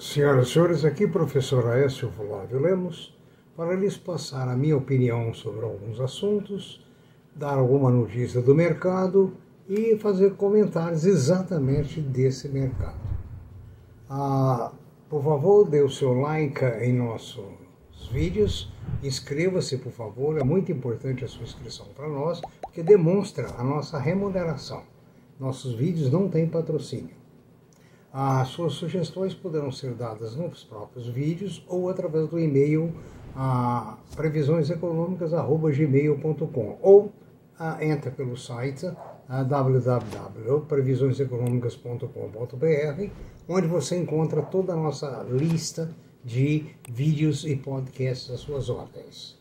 Senhoras e senhores, aqui professor Aécio Flávio Lemos, para lhes passar a minha opinião sobre alguns assuntos, dar alguma notícia do mercado e fazer comentários exatamente desse mercado. Ah, por favor, dê o seu like em nossos vídeos, inscreva-se, por favor, é muito importante a sua inscrição para nós, porque demonstra a nossa remuneração. Nossos vídeos não têm patrocínio. As suas sugestões poderão ser dadas nos próprios vídeos ou através do e-mail a previsioneseconômicas.gmail.com ou a, entra pelo site www.previsioneseconômicas.com.br onde você encontra toda a nossa lista de vídeos e podcasts às suas ordens.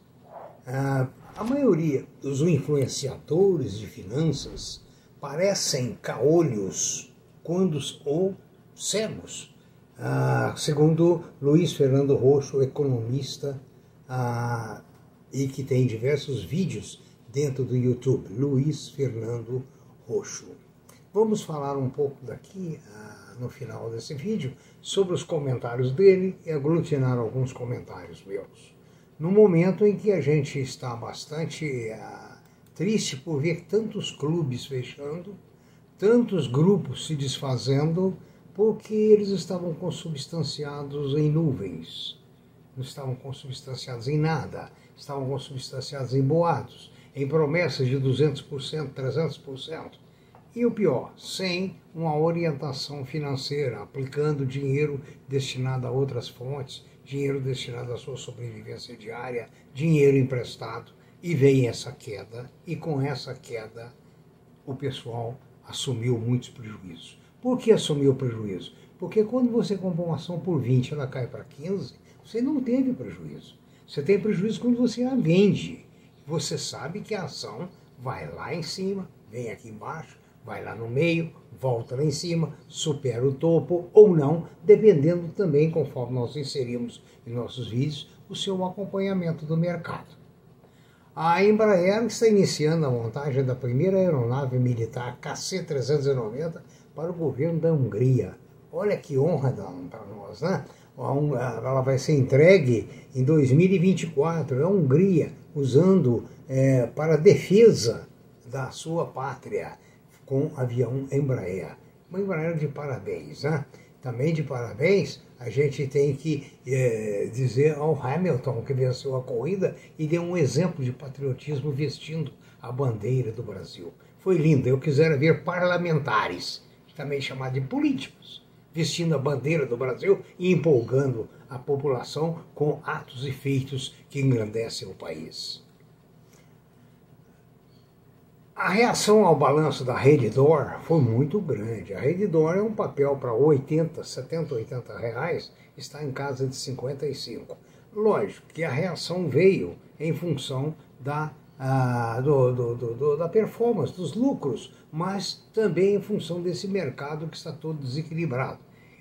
a maioria dos influenciadores de finanças parecem caolhos quando ou cegos. Ah, segundo Luiz Fernando Roxo, economista, ah, e que tem diversos vídeos dentro do YouTube, Luiz Fernando Roxo. Vamos falar um pouco daqui, ah, no final desse vídeo, sobre os comentários dele e aglutinar alguns comentários meus. No momento em que a gente está bastante ah, triste por ver tantos clubes fechando, tantos grupos se desfazendo, porque eles estavam consubstanciados em nuvens, não estavam consubstanciados em nada, estavam consubstanciados em boatos, em promessas de 200%, 300%. E o pior, sem uma orientação financeira, aplicando dinheiro destinado a outras fontes, dinheiro destinado à sua sobrevivência diária, dinheiro emprestado. E vem essa queda, e com essa queda o pessoal assumiu muitos prejuízos. Por que assumiu o prejuízo? Porque quando você compra uma ação por 20 ela cai para 15, você não teve prejuízo. Você tem prejuízo quando você a vende. Você sabe que a ação vai lá em cima, vem aqui embaixo, vai lá no meio, volta lá em cima, supera o topo ou não, dependendo também, conforme nós inserimos em nossos vídeos, o seu acompanhamento do mercado. A Embraer está iniciando a montagem da primeira aeronave militar KC-390 para o governo da Hungria. Olha que honra para nós, né? Ela vai ser entregue em 2024. É a Hungria usando é, para defesa da sua pátria com avião Embraer. Uma Embraer de parabéns, né? Também de parabéns, a gente tem que é, dizer ao Hamilton, que venceu a corrida, e deu um exemplo de patriotismo vestindo a bandeira do Brasil. Foi lindo. Eu quisera ver parlamentares também chamado de políticos, vestindo a bandeira do Brasil e empolgando a população com atos e feitos que engrandecem o país. A reação ao balanço da Redditor foi muito grande. A Redditor é um papel para 80, 70, 80 reais, está em casa de 55. Lógico que a reação veio em função da ah, do, do, do, da performance, dos lucros, mas também em função desse mercado que está todo desequilibrado.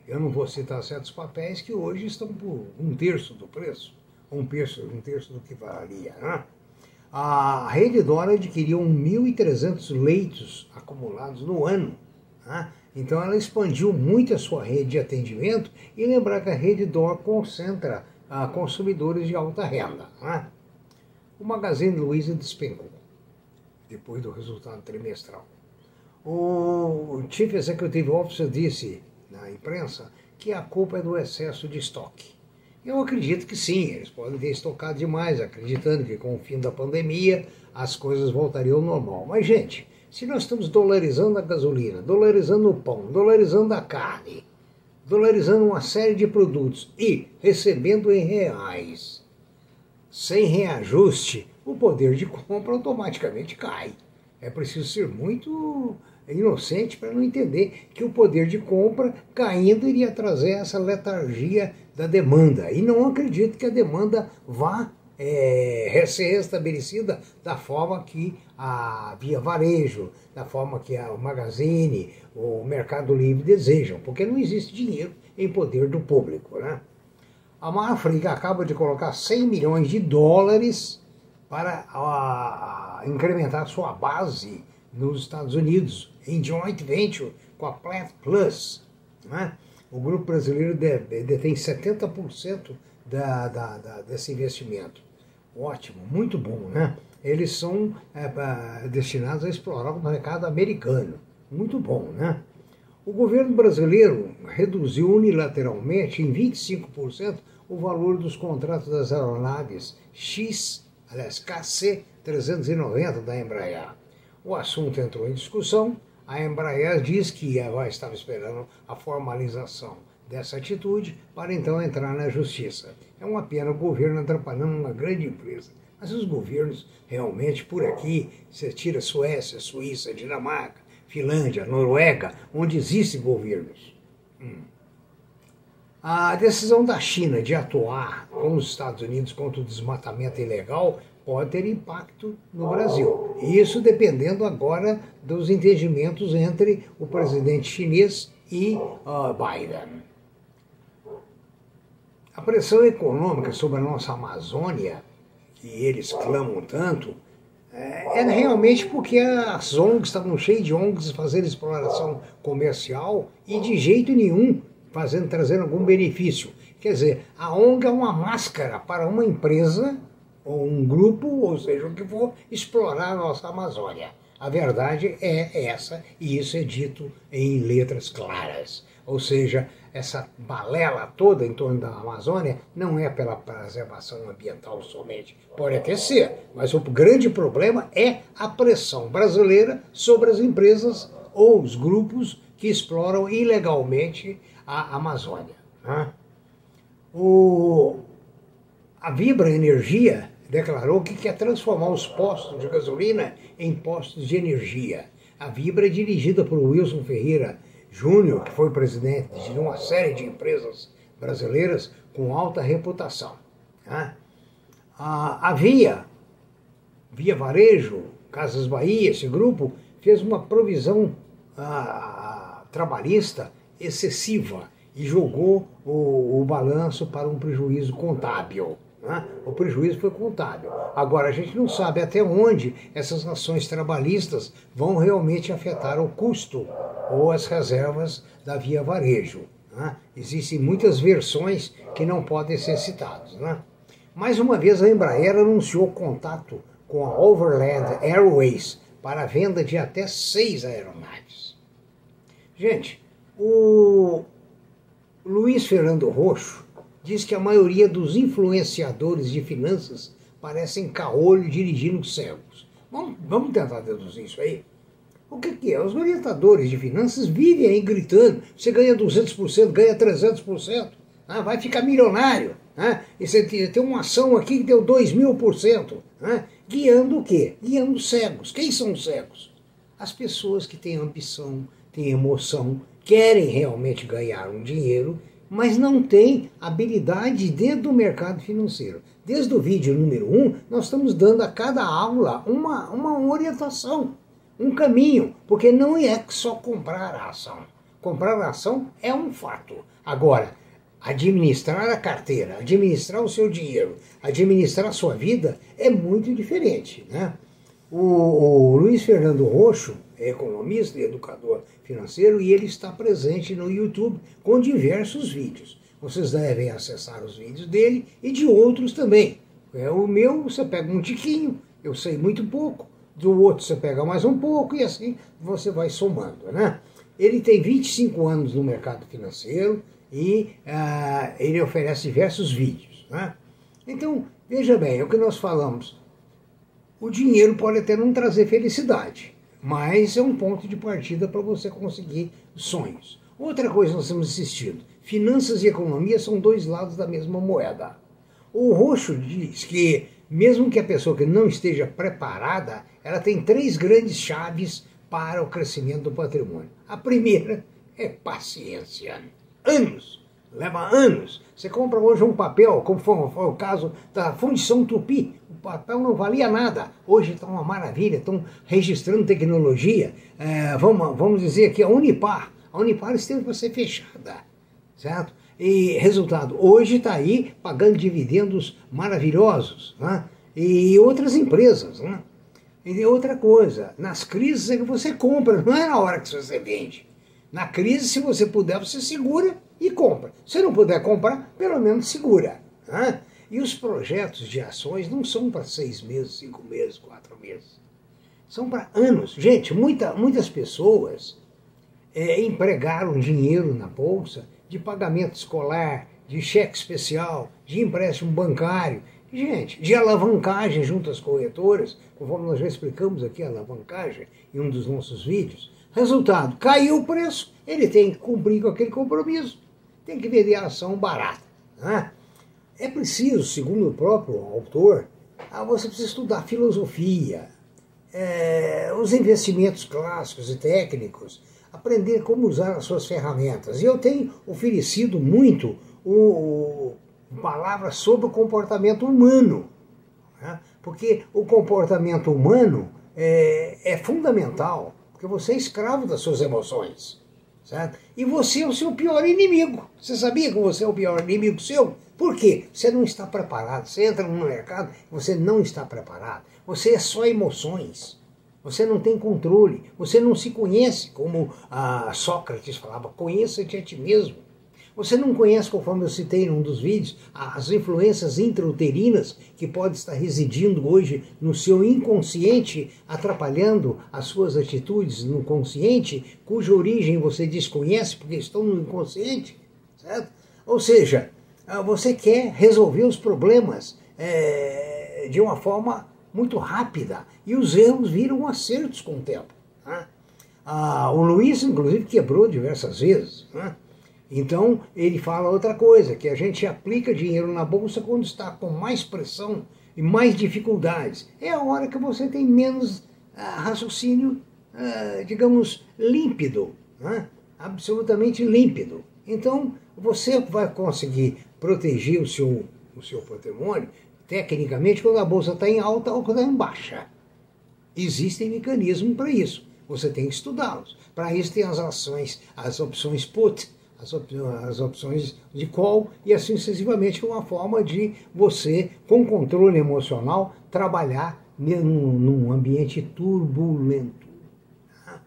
Eu não vou citar certos papéis que hoje estão por um terço do preço, um terço, um terço do que valia. Né? A Rede Dora adquiriu 1.300 leitos acumulados no ano. Né? Então ela expandiu muito a sua rede de atendimento e lembrar que a Rede Dor concentra ah, consumidores de alta renda. Né? O Magazine Luiza despencou depois do resultado trimestral. O Chief Executive Officer disse na imprensa que a culpa é do excesso de estoque. Eu acredito que sim, eles podem ter estocado demais, acreditando que com o fim da pandemia as coisas voltariam ao normal. Mas, gente, se nós estamos dolarizando a gasolina, dolarizando o pão, dolarizando a carne, dolarizando uma série de produtos e recebendo em reais, sem reajuste, o poder de compra automaticamente cai. É preciso ser muito inocente para não entender que o poder de compra caindo iria trazer essa letargia da demanda. E não acredito que a demanda vá é, ser restabelecida da forma que a Via Varejo, da forma que a, Magazine, o Mercado Livre desejam, porque não existe dinheiro em poder do público. Né? A Mafra acaba de colocar 100 milhões de dólares para a, a incrementar sua base nos Estados Unidos, em joint venture com a Plant Plus. Né? O grupo brasileiro detém 70% da, da, da, desse investimento. Ótimo, muito bom, né? Eles são é, destinados a explorar o mercado americano. Muito bom, né? O governo brasileiro reduziu unilateralmente em 25% o valor dos contratos das aeronaves X, aliás, KC-390 da Embraer. O assunto entrou em discussão. A Embraer diz que estava esperando a formalização dessa atitude para então entrar na justiça. É uma pena o governo atrapalhando uma grande empresa. Mas os governos realmente por aqui, você tira Suécia, Suíça, Dinamarca, Finlândia, Noruega, onde existem governos. Hum. A decisão da China de atuar com os Estados Unidos contra o desmatamento ilegal pode ter impacto no Brasil. Isso dependendo agora dos entendimentos entre o presidente chinês e uh, Biden. A pressão econômica sobre a nossa Amazônia, que eles clamam tanto, é, é realmente porque as ONGs estavam cheias de ONGs fazendo exploração comercial e de jeito nenhum fazendo trazendo algum benefício. Quer dizer, a ONG é uma máscara para uma empresa ou um grupo, ou seja, o que for, explorar a nossa Amazônia. A verdade é essa, e isso é dito em letras claras. Ou seja, essa balela toda em torno da Amazônia não é pela preservação ambiental somente. Pode até ser, mas o grande problema é a pressão brasileira sobre as empresas ou os grupos que exploram ilegalmente a Amazônia. Né? O, a Vibra Energia declarou que quer transformar os postos de gasolina em postos de energia. A Vibra é dirigida por Wilson Ferreira Júnior, que foi presidente de uma série de empresas brasileiras com alta reputação. Né? A, a Via, Via Varejo, Casas Bahia, esse grupo, fez uma provisão a, a, trabalhista excessiva e jogou o, o balanço para um prejuízo contábil. Né? O prejuízo foi contábil. Agora, a gente não sabe até onde essas nações trabalhistas vão realmente afetar o custo ou as reservas da via varejo. Né? Existem muitas versões que não podem ser citadas. Né? Mais uma vez, a Embraer anunciou contato com a Overland Airways para a venda de até seis aeronaves. Gente, o Luiz Fernando Roxo diz que a maioria dos influenciadores de finanças parecem caolho dirigindo cegos. Vamos, vamos tentar deduzir isso aí? O que, que, é? Os orientadores de finanças vivem aí gritando: você ganha 200%, ganha 300%, ah, vai ficar milionário. Ah, e você tem uma ação aqui que deu 2 mil por cento. Ah, guiando o quê? Guiando cegos. Quem são os cegos? As pessoas que têm ambição, têm emoção, querem realmente ganhar um dinheiro mas não tem habilidade dentro do mercado financeiro. Desde o vídeo número 1, um, nós estamos dando a cada aula uma, uma orientação, um caminho, porque não é só comprar a ação. Comprar a ação é um fato. Agora, administrar a carteira, administrar o seu dinheiro, administrar a sua vida é muito diferente. Né? O, o Luiz Fernando Roxo, é economista e educador financeiro e ele está presente no YouTube com diversos vídeos. Vocês devem acessar os vídeos dele e de outros também. É o meu, você pega um tiquinho, eu sei muito pouco, do outro você pega mais um pouco e assim você vai somando, né? Ele tem 25 anos no mercado financeiro e uh, ele oferece diversos vídeos, né? Então, veja bem, é o que nós falamos. O dinheiro pode até não trazer felicidade, mas é um ponto de partida para você conseguir sonhos. Outra coisa que nós estamos assistindo: finanças e economia são dois lados da mesma moeda. O Roxo diz que, mesmo que a pessoa que não esteja preparada, ela tem três grandes chaves para o crescimento do patrimônio. A primeira é paciência. Anos leva anos. Você compra hoje um papel, como foi, o caso da Fundição Tupi, o papel não valia nada. Hoje está uma maravilha, estão registrando tecnologia. É, vamos, vamos dizer que a Unipar, a Unipar esteve para ser fechada, certo? E resultado, hoje está aí pagando dividendos maravilhosos, né? E outras empresas, né? E outra coisa, nas crises é que você compra, não é na hora que você vende. Na crise, se você puder, você segura e compra. Se não puder comprar, pelo menos segura. Né? E os projetos de ações não são para seis meses, cinco meses, quatro meses. São para anos. Gente, muita, muitas pessoas é, empregaram dinheiro na bolsa de pagamento escolar, de cheque especial, de empréstimo bancário, gente, de alavancagem junto às corretoras, conforme nós já explicamos aqui a alavancagem em um dos nossos vídeos. Resultado, caiu o preço, ele tem que cumprir com aquele compromisso, tem que vender a ação barata. Né? É preciso, segundo o próprio autor, ah, você precisa estudar filosofia, é, os investimentos clássicos e técnicos, aprender como usar as suas ferramentas. E eu tenho oferecido muito o, o palavras sobre o comportamento humano, né? porque o comportamento humano é, é fundamental, porque você é escravo das suas emoções. Certo? E você é o seu pior inimigo. Você sabia que você é o pior inimigo seu? Por quê? Você não está preparado. Você entra no mercado, você não está preparado. Você é só emoções. Você não tem controle. Você não se conhece, como Sócrates falava: conheça-te a ti mesmo. Você não conhece, conforme eu citei em um dos vídeos, as influências intrauterinas que podem estar residindo hoje no seu inconsciente, atrapalhando as suas atitudes no consciente, cuja origem você desconhece porque estão no inconsciente, certo? Ou seja, ah, você quer resolver os problemas é, de uma forma muito rápida e os erros viram acertos com o tempo. Né? Ah, o Luiz, inclusive, quebrou diversas vezes. Né? Então, ele fala outra coisa, que a gente aplica dinheiro na bolsa quando está com mais pressão e mais dificuldades. É a hora que você tem menos ah, raciocínio, ah, digamos, límpido, né? absolutamente límpido. Então, você vai conseguir proteger o seu, o seu patrimônio, tecnicamente, quando a bolsa está em alta ou quando está em baixa. Existem mecanismos para isso. Você tem que estudá-los. Para isso tem as ações, as opções put, as, op as opções de call e assim sucessivamente, que é uma forma de você, com controle emocional, trabalhar num, num ambiente turbulento. Tá?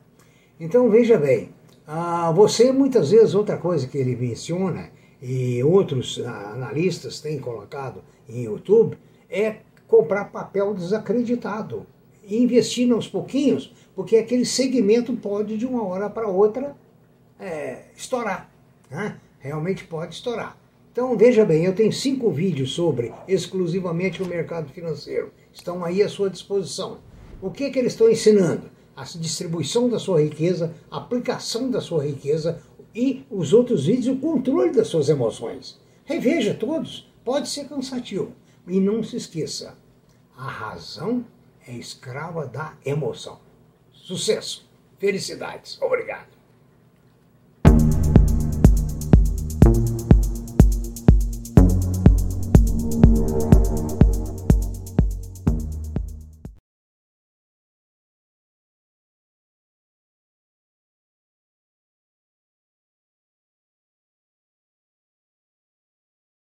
Então veja bem, ah, você muitas vezes, outra coisa que ele menciona, e outros analistas têm colocado em YouTube, é comprar papel desacreditado. E investir aos pouquinhos, porque aquele segmento pode de uma hora para outra é, estourar né? realmente pode estourar. Então veja bem, eu tenho cinco vídeos sobre exclusivamente o mercado financeiro. Estão aí à sua disposição. O que, que eles estão ensinando? A distribuição da sua riqueza, a aplicação da sua riqueza e os outros vídeos, o controle das suas emoções. Reveja todos, pode ser cansativo. E não se esqueça, a razão é escrava da emoção. Sucesso, felicidades, obrigado.